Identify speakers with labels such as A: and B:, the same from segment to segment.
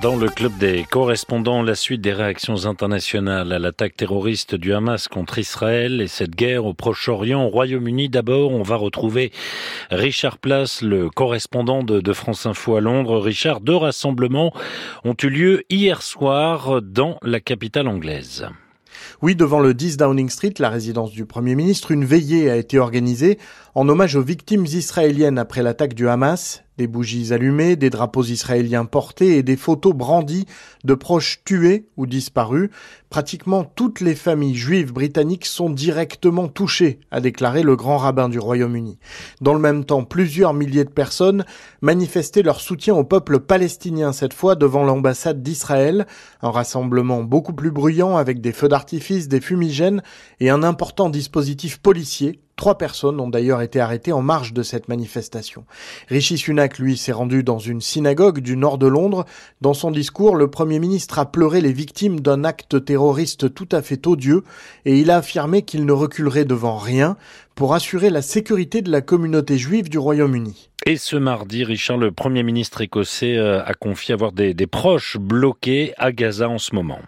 A: Dans le club des correspondants, la suite des réactions internationales à l'attaque terroriste du Hamas contre Israël et cette guerre au Proche-Orient, au Royaume-Uni d'abord, on va retrouver Richard Place, le correspondant de, France Info à Londres. Richard, deux rassemblements ont eu lieu hier soir dans la capitale anglaise.
B: Oui, devant le 10 Downing Street, la résidence du Premier ministre, une veillée a été organisée en hommage aux victimes israéliennes après l'attaque du Hamas. Des bougies allumées, des drapeaux israéliens portés et des photos brandies de proches tués ou disparus. Pratiquement toutes les familles juives britanniques sont directement touchées, a déclaré le grand rabbin du Royaume-Uni. Dans le même temps, plusieurs milliers de personnes manifestaient leur soutien au peuple palestinien, cette fois devant l'ambassade d'Israël. Un rassemblement beaucoup plus bruyant avec des feux d'artifice, des fumigènes et un important dispositif policier Trois personnes ont d'ailleurs été arrêtées en marge de cette manifestation. Rishi Sunak, lui, s'est rendu dans une synagogue du nord de Londres. Dans son discours, le Premier ministre a pleuré les victimes d'un acte terroriste tout à fait odieux et il a affirmé qu'il ne reculerait devant rien pour assurer la sécurité de la communauté juive du Royaume-Uni.
A: Et ce mardi, Richard, le Premier ministre écossais euh, a confié avoir des, des proches bloqués à Gaza en ce moment.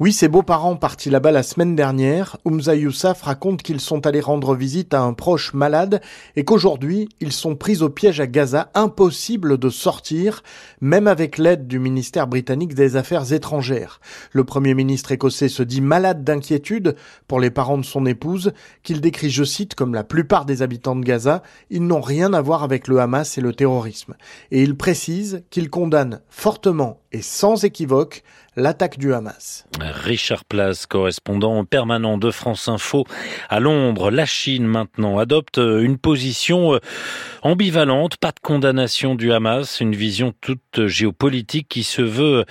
B: Oui, ses beaux-parents partis là-bas la semaine dernière, Oumza Youssaf raconte qu'ils sont allés rendre visite à un proche malade et qu'aujourd'hui, ils sont pris au piège à Gaza, impossible de sortir, même avec l'aide du ministère britannique des Affaires étrangères. Le premier ministre écossais se dit malade d'inquiétude pour les parents de son épouse, qu'il décrit, je cite, comme la plupart des habitants de Gaza, ils n'ont rien à voir avec le Hamas et le terrorisme. Et il précise qu'il condamne fortement et sans équivoque l'attaque du Hamas.
A: Richard Place, correspondant permanent de France Info à Londres. La Chine maintenant adopte une position euh, ambivalente, pas de condamnation du Hamas, une vision toute géopolitique qui se veut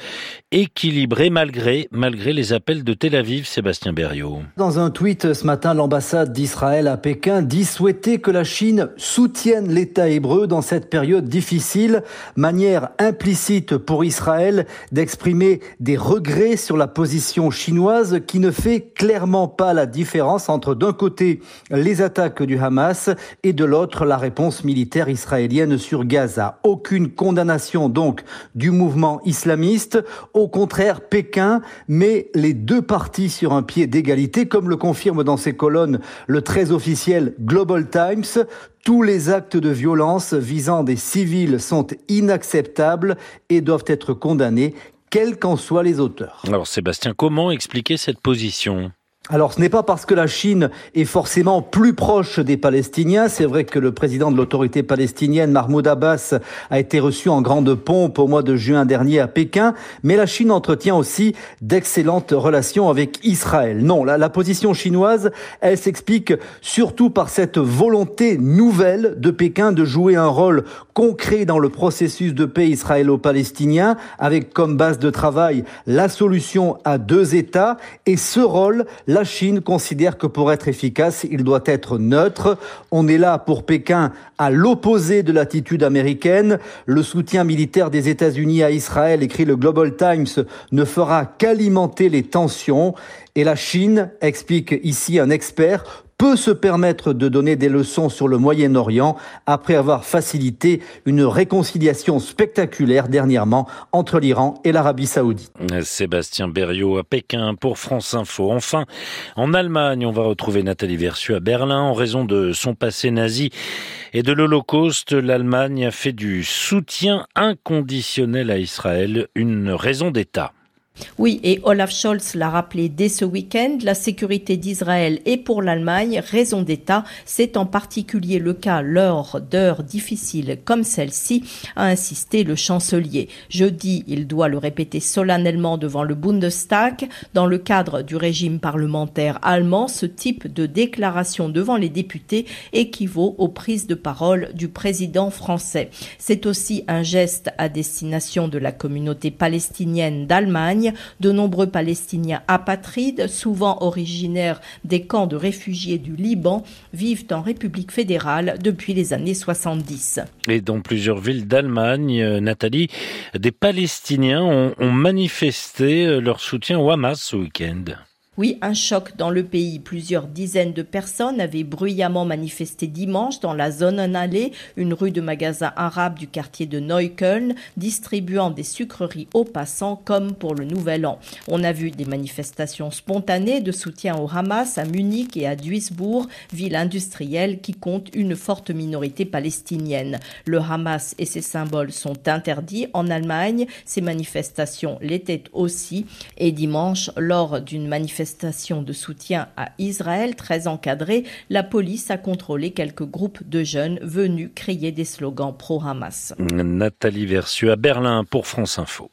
A: équilibrée malgré, malgré les appels de Tel Aviv, Sébastien Berriot.
C: Dans un tweet ce matin, l'ambassade d'Israël à Pékin dit souhaiter que la Chine soutienne l'État hébreu dans cette période difficile, manière implicite pour Israël d'exprimer des regrets sur la position chinoise qui ne fait clairement pas la différence entre d'un côté les attaques du Hamas et de l'autre la réponse militaire israélienne sur Gaza. Aucune condamnation donc du mouvement islamiste. Au contraire, Pékin met les deux parties sur un pied d'égalité, comme le confirme dans ses colonnes le très officiel Global Times. Tous les actes de violence visant des civils sont inacceptables et doivent être condamnés, quels qu'en soient les auteurs.
A: Alors Sébastien, comment expliquer cette position?
C: Alors ce n'est pas parce que la Chine est forcément plus proche des Palestiniens. C'est vrai que le président de l'autorité palestinienne, Mahmoud Abbas, a été reçu en grande pompe au mois de juin dernier à Pékin. Mais la Chine entretient aussi d'excellentes relations avec Israël. Non, la, la position chinoise, elle s'explique surtout par cette volonté nouvelle de Pékin de jouer un rôle concret dans le processus de paix israélo-palestinien avec comme base de travail la solution à deux États. Et ce rôle, Chine considère que pour être efficace, il doit être neutre. On est là pour Pékin à l'opposé de l'attitude américaine. Le soutien militaire des États-Unis à Israël, écrit le Global Times, ne fera qu'alimenter les tensions. Et la Chine, explique ici un expert, peut se permettre de donner des leçons sur le Moyen-Orient après avoir facilité une réconciliation spectaculaire dernièrement entre l'Iran et l'Arabie saoudite.
A: Sébastien Berriot à Pékin pour France Info. Enfin, en Allemagne, on va retrouver Nathalie Versu à Berlin en raison de son passé nazi et de l'Holocauste. L'Allemagne a fait du soutien inconditionnel à Israël une raison d'État.
D: Oui, et Olaf Scholz l'a rappelé dès ce week-end, la sécurité d'Israël est pour l'Allemagne raison d'État. C'est en particulier le cas lors d'heures difficiles comme celle-ci, a insisté le chancelier. Jeudi, il doit le répéter solennellement devant le Bundestag. Dans le cadre du régime parlementaire allemand, ce type de déclaration devant les députés équivaut aux prises de parole du président français. C'est aussi un geste à destination de la communauté palestinienne d'Allemagne De nombreux Palestiniens apatrides, souvent originaires des camps de réfugiés du Liban, vivent en République fédérale depuis les années 70.
A: Et dans plusieurs villes d'Allemagne, euh, Nathalie, des Palestiniens ont, ont manifesté euh, leur soutien au Hamas ce week-end.
D: Oui, un choc dans le pays. Plusieurs dizaines de personnes avaient bruyamment manifesté dimanche dans la zone allée, une rue de magasins arabes du quartier de Neukölln, distribuant des sucreries aux passants comme pour le Nouvel An. On a vu des manifestations spontanées de soutien au Hamas à Munich et à Duisbourg, ville industrielle qui compte une forte minorité palestinienne. Le Hamas et ses symboles sont interdits en Allemagne. Ces manifestations l'étaient aussi. Et dimanche, lors d'une manifestation de soutien à Israël très encadrée, la police a contrôlé quelques groupes de jeunes venus crier des slogans pro-Hamas.
A: Nathalie Versu à Berlin pour France Info.